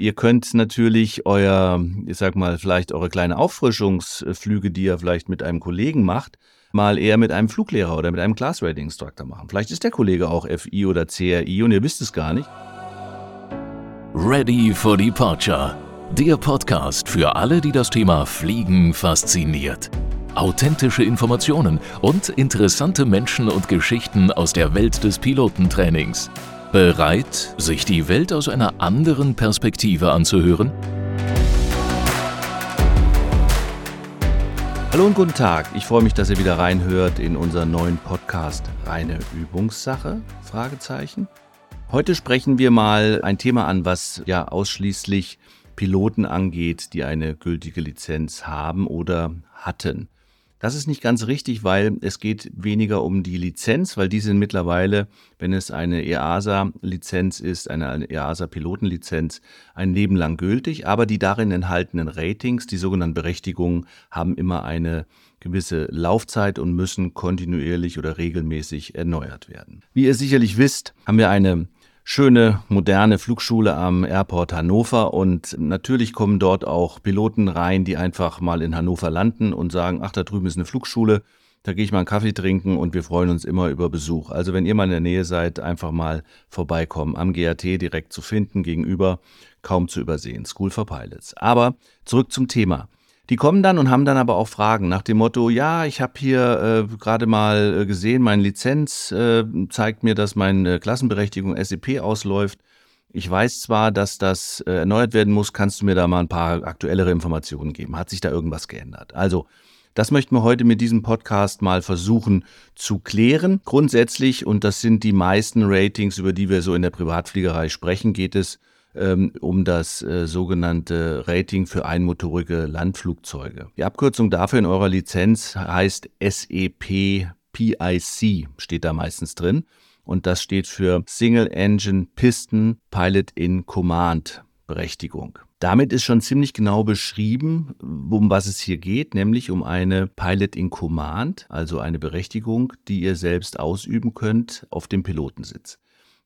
Ihr könnt natürlich euer, ich sag mal, vielleicht eure kleine Auffrischungsflüge, die ihr vielleicht mit einem Kollegen macht, mal eher mit einem Fluglehrer oder mit einem Class Rating Instructor machen. Vielleicht ist der Kollege auch FI oder CRI und ihr wisst es gar nicht. Ready for Departure. Der Podcast für alle, die das Thema Fliegen fasziniert. Authentische Informationen und interessante Menschen und Geschichten aus der Welt des Pilotentrainings. Bereit, sich die Welt aus einer anderen Perspektive anzuhören? Hallo und guten Tag. Ich freue mich, dass ihr wieder reinhört in unseren neuen Podcast Reine Übungssache? Fragezeichen. Heute sprechen wir mal ein Thema an, was ja ausschließlich Piloten angeht, die eine gültige Lizenz haben oder hatten. Das ist nicht ganz richtig, weil es geht weniger um die Lizenz, weil die sind mittlerweile, wenn es eine EASA-Lizenz ist, eine EASA-Pilotenlizenz, ein Leben lang gültig. Aber die darin enthaltenen Ratings, die sogenannten Berechtigungen, haben immer eine gewisse Laufzeit und müssen kontinuierlich oder regelmäßig erneuert werden. Wie ihr sicherlich wisst, haben wir eine schöne, moderne Flugschule am Airport Hannover und natürlich kommen dort auch Piloten rein, die einfach mal in Hannover landen und sagen, ach, da drüben ist eine Flugschule, da gehe ich mal einen Kaffee trinken und wir freuen uns immer über Besuch. Also wenn ihr mal in der Nähe seid, einfach mal vorbeikommen. Am GAT direkt zu finden, gegenüber, kaum zu übersehen. School for Pilots. Aber zurück zum Thema. Die kommen dann und haben dann aber auch Fragen nach dem Motto, ja, ich habe hier äh, gerade mal äh, gesehen, meine Lizenz äh, zeigt mir, dass meine Klassenberechtigung SEP ausläuft. Ich weiß zwar, dass das äh, erneuert werden muss, kannst du mir da mal ein paar aktuellere Informationen geben? Hat sich da irgendwas geändert? Also, das möchten wir heute mit diesem Podcast mal versuchen zu klären. Grundsätzlich, und das sind die meisten Ratings, über die wir so in der Privatfliegerei sprechen, geht es ähm, um das äh, sogenannte Rating für einmotorige Landflugzeuge. Die Abkürzung dafür in eurer Lizenz heißt SEP PIC, steht da meistens drin. Und das steht für Single Engine Piston Pilot in Command Berechtigung. Damit ist schon ziemlich genau beschrieben, um was es hier geht, nämlich um eine Pilot in Command, also eine Berechtigung, die ihr selbst ausüben könnt auf dem Pilotensitz.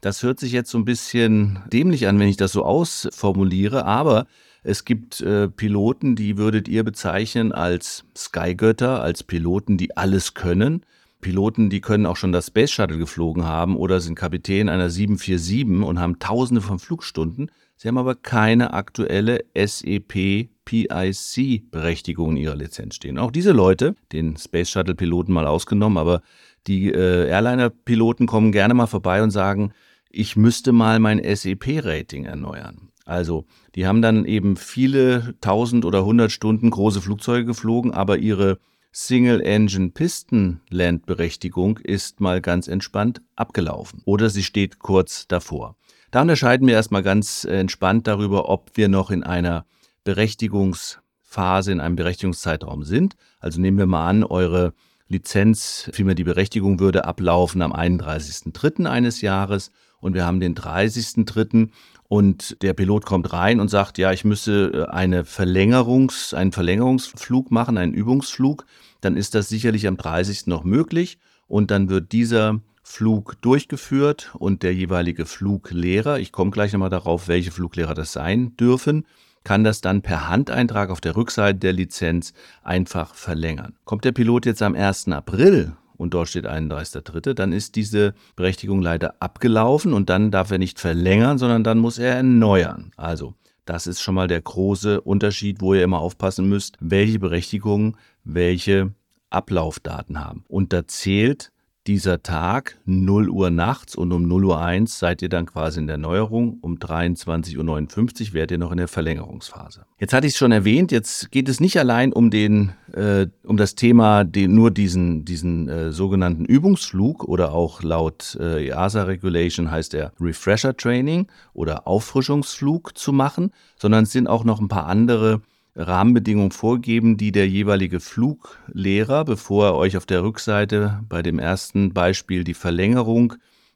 Das hört sich jetzt so ein bisschen dämlich an, wenn ich das so ausformuliere, aber es gibt äh, Piloten, die würdet ihr bezeichnen als Skygötter, als Piloten, die alles können. Piloten, die können auch schon das Space Shuttle geflogen haben oder sind Kapitän einer 747 und haben tausende von Flugstunden. Sie haben aber keine aktuelle SEP PIC Berechtigung in ihrer Lizenz stehen. Auch diese Leute, den Space Shuttle Piloten mal ausgenommen, aber die äh, Airliner Piloten kommen gerne mal vorbei und sagen, ich müsste mal mein SEP-Rating erneuern. Also, die haben dann eben viele tausend oder hundert Stunden große Flugzeuge geflogen, aber ihre Single-Engine-Piston-Land-Berechtigung ist mal ganz entspannt abgelaufen oder sie steht kurz davor. Da unterscheiden wir erstmal ganz entspannt darüber, ob wir noch in einer Berechtigungsphase, in einem Berechtigungszeitraum sind. Also nehmen wir mal an, eure Lizenz, vielmehr die Berechtigung würde ablaufen am 31.03. eines Jahres und wir haben den 30.3. und der Pilot kommt rein und sagt, ja, ich müsse äh, eine Verlängerungs, einen Verlängerungsflug machen, einen Übungsflug, dann ist das sicherlich am 30. noch möglich und dann wird dieser Flug durchgeführt und der jeweilige Fluglehrer, ich komme gleich nochmal darauf, welche Fluglehrer das sein dürfen, kann das dann per Handeintrag auf der Rückseite der Lizenz einfach verlängern. Kommt der Pilot jetzt am 1. April und dort steht 31.3., dann ist diese Berechtigung leider abgelaufen und dann darf er nicht verlängern, sondern dann muss er erneuern. Also, das ist schon mal der große Unterschied, wo ihr immer aufpassen müsst, welche Berechtigungen welche Ablaufdaten haben. Und da zählt dieser Tag 0 Uhr nachts und um 0 Uhr 1 seid ihr dann quasi in der Neuerung. Um 23.59 Uhr werdet ihr noch in der Verlängerungsphase. Jetzt hatte ich es schon erwähnt, jetzt geht es nicht allein um, den, äh, um das Thema, den, nur diesen, diesen äh, sogenannten Übungsflug oder auch laut äh, EASA Regulation heißt er Refresher Training oder Auffrischungsflug zu machen, sondern es sind auch noch ein paar andere Rahmenbedingungen vorgeben, die der jeweilige Fluglehrer, bevor er euch auf der Rückseite bei dem ersten Beispiel die Verlängerung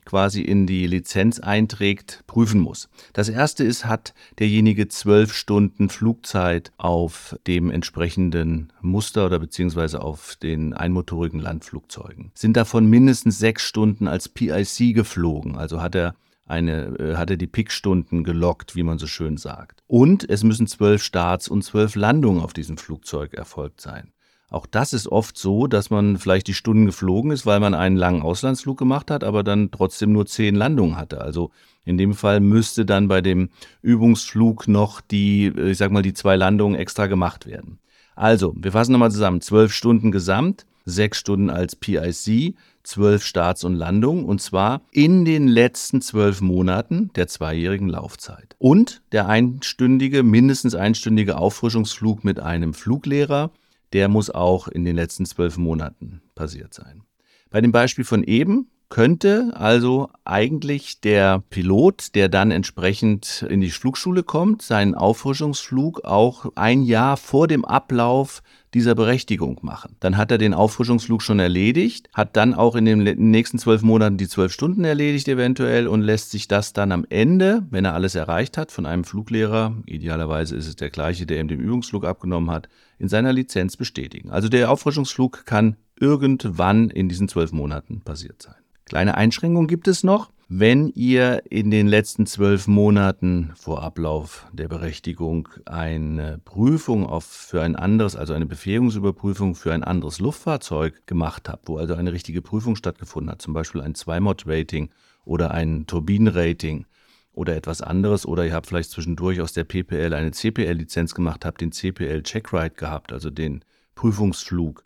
quasi in die Lizenz einträgt, prüfen muss. Das erste ist, hat derjenige zwölf Stunden Flugzeit auf dem entsprechenden Muster oder beziehungsweise auf den einmotorigen Landflugzeugen. Sind davon mindestens sechs Stunden als PIC geflogen, also hat er eine, äh, hat er die Pickstunden gelockt, wie man so schön sagt. Und es müssen zwölf Starts und zwölf Landungen auf diesem Flugzeug erfolgt sein. Auch das ist oft so, dass man vielleicht die Stunden geflogen ist, weil man einen langen Auslandsflug gemacht hat, aber dann trotzdem nur zehn Landungen hatte. Also in dem Fall müsste dann bei dem Übungsflug noch die, äh, ich sag mal, die zwei Landungen extra gemacht werden. Also, wir fassen nochmal zusammen. Zwölf Stunden gesamt, sechs Stunden als PIC, zwölf Starts und Landungen und zwar in den letzten zwölf Monaten der zweijährigen Laufzeit. Und der einstündige, mindestens einstündige Auffrischungsflug mit einem Fluglehrer der muss auch in den letzten zwölf Monaten passiert sein. Bei dem Beispiel von eben könnte also eigentlich der Pilot, der dann entsprechend in die Flugschule kommt, seinen Auffrischungsflug auch ein Jahr vor dem Ablauf dieser Berechtigung machen. Dann hat er den Auffrischungsflug schon erledigt, hat dann auch in den nächsten zwölf Monaten die zwölf Stunden erledigt eventuell und lässt sich das dann am Ende, wenn er alles erreicht hat, von einem Fluglehrer, idealerweise ist es der gleiche, der ihm den Übungsflug abgenommen hat, in seiner Lizenz bestätigen. Also der Auffrischungsflug kann irgendwann in diesen zwölf Monaten passiert sein. Kleine Einschränkung gibt es noch. Wenn ihr in den letzten zwölf Monaten vor Ablauf der Berechtigung eine Prüfung auf, für ein anderes, also eine Befähigungsüberprüfung für ein anderes Luftfahrzeug gemacht habt, wo also eine richtige Prüfung stattgefunden hat, zum Beispiel ein Zwei-Mod-Rating oder ein Turbinenrating oder etwas anderes, oder ihr habt vielleicht zwischendurch aus der PPL eine CPL-Lizenz gemacht, habt den CPL-Checkride gehabt, also den Prüfungsflug,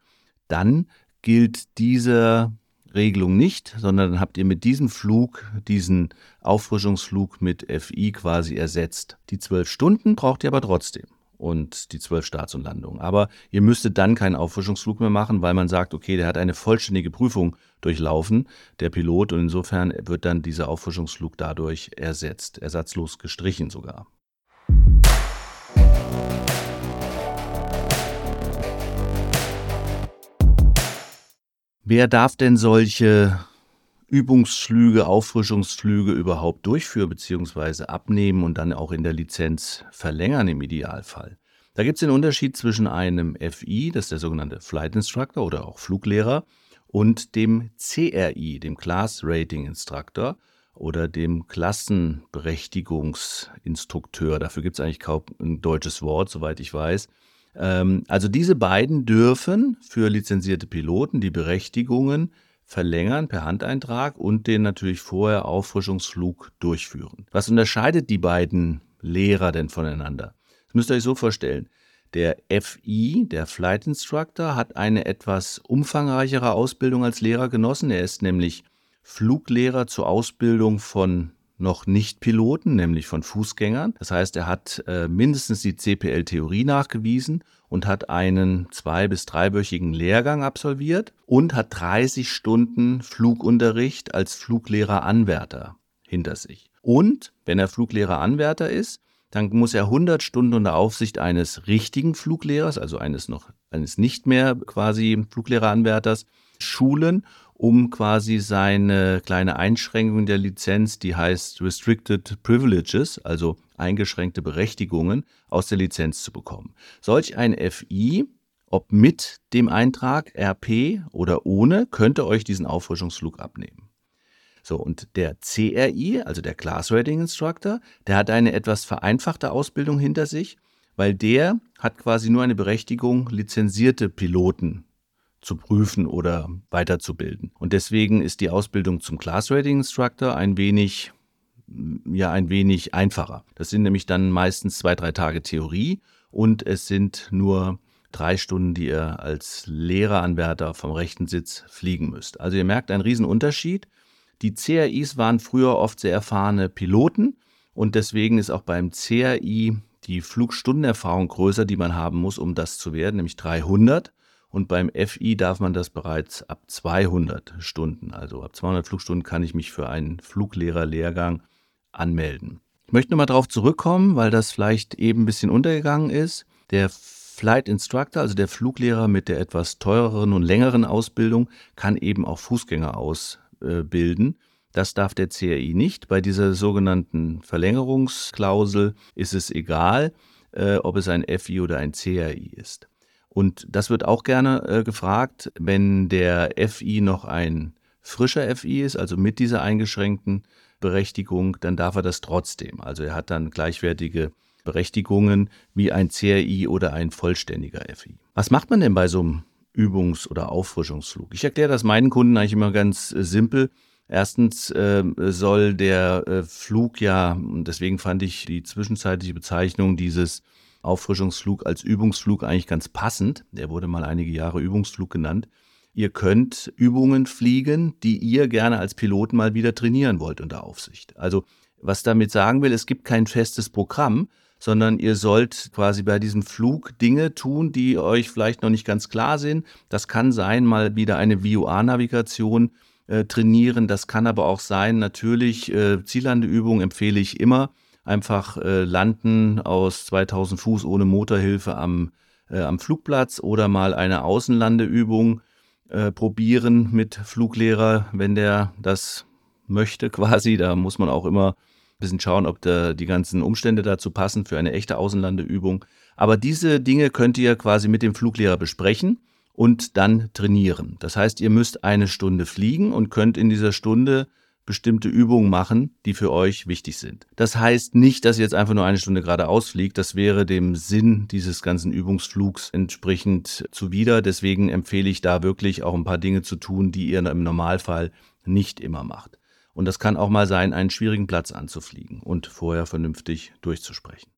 dann gilt dieser Regelung nicht, sondern dann habt ihr mit diesem Flug, diesen Auffrischungsflug mit FI quasi ersetzt. Die zwölf Stunden braucht ihr aber trotzdem und die zwölf Starts und Landungen. Aber ihr müsstet dann keinen Auffrischungsflug mehr machen, weil man sagt, okay, der hat eine vollständige Prüfung durchlaufen, der Pilot, und insofern wird dann dieser Auffrischungsflug dadurch ersetzt, ersatzlos gestrichen sogar. Wer darf denn solche Übungsflüge, Auffrischungsflüge überhaupt durchführen bzw. abnehmen und dann auch in der Lizenz verlängern im Idealfall? Da gibt es den Unterschied zwischen einem FI, das ist der sogenannte Flight Instructor oder auch Fluglehrer, und dem CRI, dem Class Rating Instructor oder dem Klassenberechtigungsinstrukteur. Dafür gibt es eigentlich kaum ein deutsches Wort, soweit ich weiß. Ähm, also diese beiden dürfen für lizenzierte Piloten die Berechtigungen verlängern per Handeintrag und den natürlich vorher Auffrischungsflug durchführen. Was unterscheidet die beiden Lehrer denn voneinander? Das müsst ihr euch so vorstellen. Der FI, der Flight Instructor, hat eine etwas umfangreichere Ausbildung als Lehrer genossen. Er ist nämlich Fluglehrer zur Ausbildung von noch nicht Piloten, nämlich von Fußgängern. Das heißt, er hat äh, mindestens die CPL-Theorie nachgewiesen und hat einen zwei- bis dreiwöchigen Lehrgang absolviert und hat 30 Stunden Flugunterricht als Fluglehrer-Anwärter hinter sich. Und wenn er Fluglehrer-Anwärter ist, dann muss er 100 Stunden unter Aufsicht eines richtigen Fluglehrers, also eines noch eines nicht mehr quasi Fluglehrer-Anwärters, schulen um quasi seine kleine Einschränkung der Lizenz, die heißt Restricted Privileges, also eingeschränkte Berechtigungen, aus der Lizenz zu bekommen. Solch ein FI, ob mit dem Eintrag RP oder ohne, könnte euch diesen Auffrischungsflug abnehmen. So, und der CRI, also der Class Rating Instructor, der hat eine etwas vereinfachte Ausbildung hinter sich, weil der hat quasi nur eine Berechtigung, lizenzierte Piloten zu prüfen oder weiterzubilden. Und deswegen ist die Ausbildung zum Class Rating Instructor ein wenig ja ein wenig einfacher. Das sind nämlich dann meistens zwei, drei Tage Theorie und es sind nur drei Stunden, die ihr als Lehreranwärter vom rechten Sitz fliegen müsst. Also ihr merkt einen riesen Unterschied. Die CRIs waren früher oft sehr erfahrene Piloten und deswegen ist auch beim CRI die Flugstundenerfahrung größer, die man haben muss, um das zu werden, nämlich 300. Und beim FI darf man das bereits ab 200 Stunden. Also ab 200 Flugstunden kann ich mich für einen Fluglehrerlehrgang anmelden. Ich möchte nochmal darauf zurückkommen, weil das vielleicht eben ein bisschen untergegangen ist. Der Flight Instructor, also der Fluglehrer mit der etwas teureren und längeren Ausbildung, kann eben auch Fußgänger ausbilden. Das darf der CRI nicht. Bei dieser sogenannten Verlängerungsklausel ist es egal, äh, ob es ein FI oder ein CRI ist. Und das wird auch gerne äh, gefragt, wenn der FI noch ein frischer FI ist, also mit dieser eingeschränkten Berechtigung, dann darf er das trotzdem. Also er hat dann gleichwertige Berechtigungen wie ein CRI oder ein vollständiger FI. Was macht man denn bei so einem Übungs- oder Auffrischungsflug? Ich erkläre das meinen Kunden eigentlich immer ganz äh, simpel. Erstens äh, soll der äh, Flug ja, und deswegen fand ich die zwischenzeitliche Bezeichnung dieses Auffrischungsflug als Übungsflug eigentlich ganz passend. Der wurde mal einige Jahre Übungsflug genannt. Ihr könnt Übungen fliegen, die ihr gerne als Piloten mal wieder trainieren wollt unter Aufsicht. Also was damit sagen will, es gibt kein festes Programm, sondern ihr sollt quasi bei diesem Flug Dinge tun, die euch vielleicht noch nicht ganz klar sind. Das kann sein, mal wieder eine VOA-Navigation äh, trainieren. Das kann aber auch sein, natürlich äh, Ziellandeübungen empfehle ich immer. Einfach äh, landen aus 2000 Fuß ohne Motorhilfe am, äh, am Flugplatz oder mal eine Außenlandeübung äh, probieren mit Fluglehrer, wenn der das möchte quasi. Da muss man auch immer ein bisschen schauen, ob da die ganzen Umstände dazu passen für eine echte Außenlandeübung. Aber diese Dinge könnt ihr quasi mit dem Fluglehrer besprechen und dann trainieren. Das heißt, ihr müsst eine Stunde fliegen und könnt in dieser Stunde bestimmte Übungen machen, die für euch wichtig sind. Das heißt nicht, dass ihr jetzt einfach nur eine Stunde geradeaus fliegt. Das wäre dem Sinn dieses ganzen Übungsflugs entsprechend zuwider. Deswegen empfehle ich da wirklich auch ein paar Dinge zu tun, die ihr im Normalfall nicht immer macht. Und das kann auch mal sein, einen schwierigen Platz anzufliegen und vorher vernünftig durchzusprechen.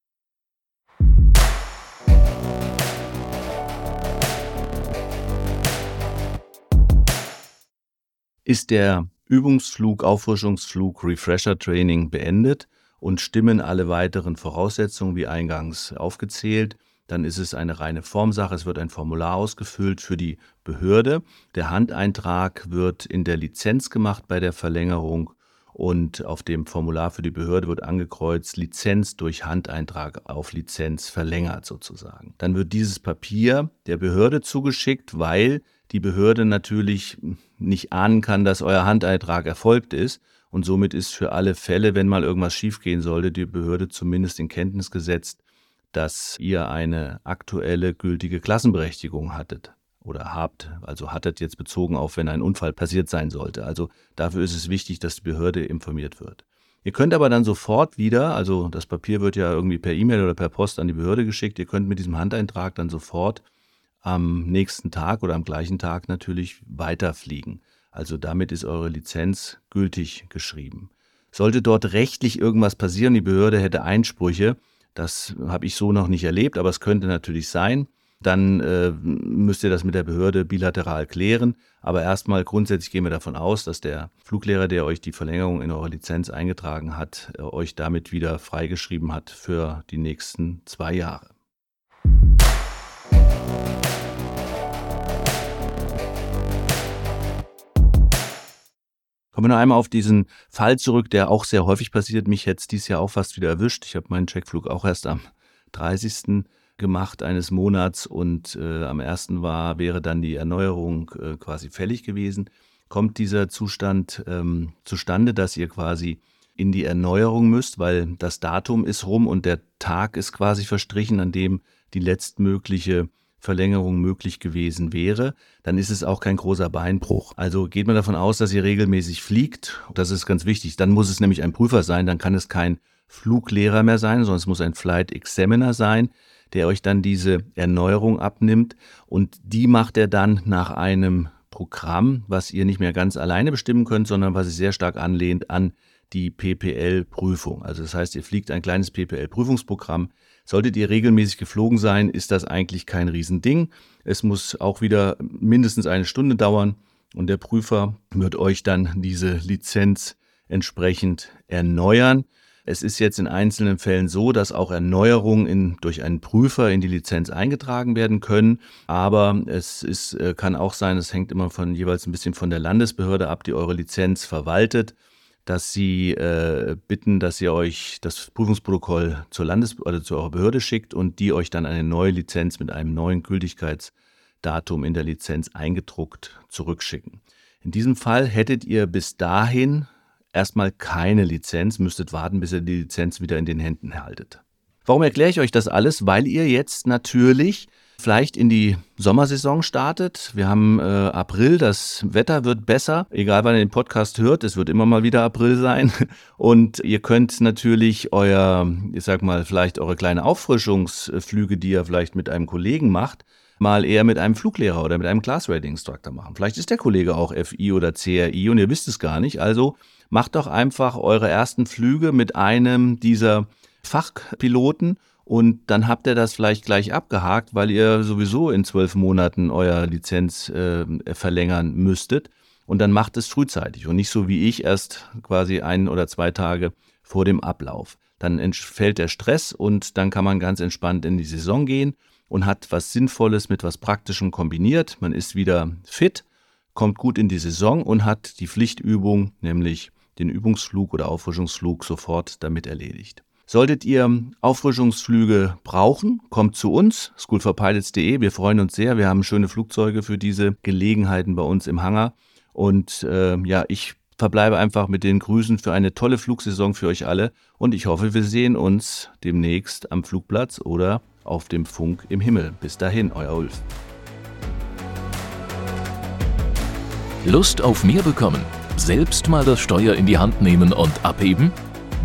Ist der Übungsflug, Auffrischungsflug, Refresher-Training beendet und stimmen alle weiteren Voraussetzungen wie eingangs aufgezählt, dann ist es eine reine Formsache. Es wird ein Formular ausgefüllt für die Behörde. Der Handeintrag wird in der Lizenz gemacht bei der Verlängerung und auf dem Formular für die Behörde wird angekreuzt Lizenz durch Handeintrag auf Lizenz verlängert sozusagen. Dann wird dieses Papier der Behörde zugeschickt, weil die Behörde natürlich nicht ahnen kann, dass euer Handeintrag erfolgt ist. Und somit ist für alle Fälle, wenn mal irgendwas schiefgehen sollte, die Behörde zumindest in Kenntnis gesetzt, dass ihr eine aktuelle gültige Klassenberechtigung hattet oder habt, also hattet jetzt bezogen auf, wenn ein Unfall passiert sein sollte. Also dafür ist es wichtig, dass die Behörde informiert wird. Ihr könnt aber dann sofort wieder, also das Papier wird ja irgendwie per E-Mail oder per Post an die Behörde geschickt, ihr könnt mit diesem Handeintrag dann sofort am nächsten Tag oder am gleichen Tag natürlich weiterfliegen. Also damit ist eure Lizenz gültig geschrieben. Sollte dort rechtlich irgendwas passieren, die Behörde hätte Einsprüche, das habe ich so noch nicht erlebt, aber es könnte natürlich sein, dann äh, müsst ihr das mit der Behörde bilateral klären. Aber erstmal grundsätzlich gehen wir davon aus, dass der Fluglehrer, der euch die Verlängerung in eurer Lizenz eingetragen hat, äh, euch damit wieder freigeschrieben hat für die nächsten zwei Jahre. Kommen wir noch einmal auf diesen Fall zurück, der auch sehr häufig passiert. Mich hätte es dieses Jahr auch fast wieder erwischt. Ich habe meinen Checkflug auch erst am 30. gemacht eines Monats und äh, am 1. war, wäre dann die Erneuerung äh, quasi fällig gewesen. Kommt dieser Zustand ähm, zustande, dass ihr quasi in die Erneuerung müsst, weil das Datum ist rum und der Tag ist quasi verstrichen, an dem die letztmögliche Verlängerung möglich gewesen wäre, dann ist es auch kein großer Beinbruch. Also geht man davon aus, dass ihr regelmäßig fliegt. Das ist ganz wichtig. Dann muss es nämlich ein Prüfer sein, dann kann es kein Fluglehrer mehr sein, sondern es muss ein Flight Examiner sein, der euch dann diese Erneuerung abnimmt und die macht er dann nach einem Programm, was ihr nicht mehr ganz alleine bestimmen könnt, sondern was sich sehr stark anlehnt an die PPL-Prüfung. Also das heißt, ihr fliegt ein kleines PPL-Prüfungsprogramm, Solltet ihr regelmäßig geflogen sein, ist das eigentlich kein Riesending. Es muss auch wieder mindestens eine Stunde dauern und der Prüfer wird euch dann diese Lizenz entsprechend erneuern. Es ist jetzt in einzelnen Fällen so, dass auch Erneuerungen in, durch einen Prüfer in die Lizenz eingetragen werden können. Aber es ist, äh, kann auch sein, es hängt immer von jeweils ein bisschen von der Landesbehörde ab, die eure Lizenz verwaltet dass sie äh, bitten, dass ihr euch das Prüfungsprotokoll zur Landes- oder zu eurer Behörde schickt und die euch dann eine neue Lizenz mit einem neuen Gültigkeitsdatum in der Lizenz eingedruckt zurückschicken. In diesem Fall hättet ihr bis dahin erstmal keine Lizenz, müsstet warten, bis ihr die Lizenz wieder in den Händen haltet. Warum erkläre ich euch das alles? Weil ihr jetzt natürlich vielleicht in die Sommersaison startet. Wir haben äh, April, das Wetter wird besser, egal wann ihr den Podcast hört, es wird immer mal wieder April sein. Und ihr könnt natürlich euer, ich sag mal, vielleicht eure kleine Auffrischungsflüge, die ihr vielleicht mit einem Kollegen macht, mal eher mit einem Fluglehrer oder mit einem Class Rating Instructor machen. Vielleicht ist der Kollege auch FI oder CRI und ihr wisst es gar nicht. Also macht doch einfach eure ersten Flüge mit einem dieser Fachpiloten und dann habt ihr das vielleicht gleich abgehakt, weil ihr sowieso in zwölf Monaten euer Lizenz äh, verlängern müsstet. Und dann macht es frühzeitig und nicht so wie ich erst quasi ein oder zwei Tage vor dem Ablauf. Dann entfällt der Stress und dann kann man ganz entspannt in die Saison gehen und hat was Sinnvolles mit was Praktischem kombiniert. Man ist wieder fit, kommt gut in die Saison und hat die Pflichtübung, nämlich den Übungsflug oder Auffrischungsflug, sofort damit erledigt. Solltet ihr Auffrischungsflüge brauchen, kommt zu uns, schoolforpilots.de. Wir freuen uns sehr. Wir haben schöne Flugzeuge für diese Gelegenheiten bei uns im Hangar. Und äh, ja, ich verbleibe einfach mit den Grüßen für eine tolle Flugsaison für euch alle. Und ich hoffe, wir sehen uns demnächst am Flugplatz oder auf dem Funk im Himmel. Bis dahin, euer Ulf. Lust auf mehr bekommen? Selbst mal das Steuer in die Hand nehmen und abheben?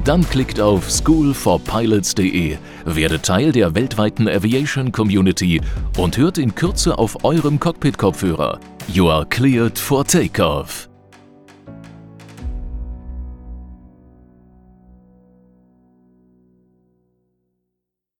Dann klickt auf schoolforpilots.de, werdet Teil der weltweiten Aviation Community und hört in Kürze auf eurem Cockpit-Kopfhörer. You are cleared for takeoff.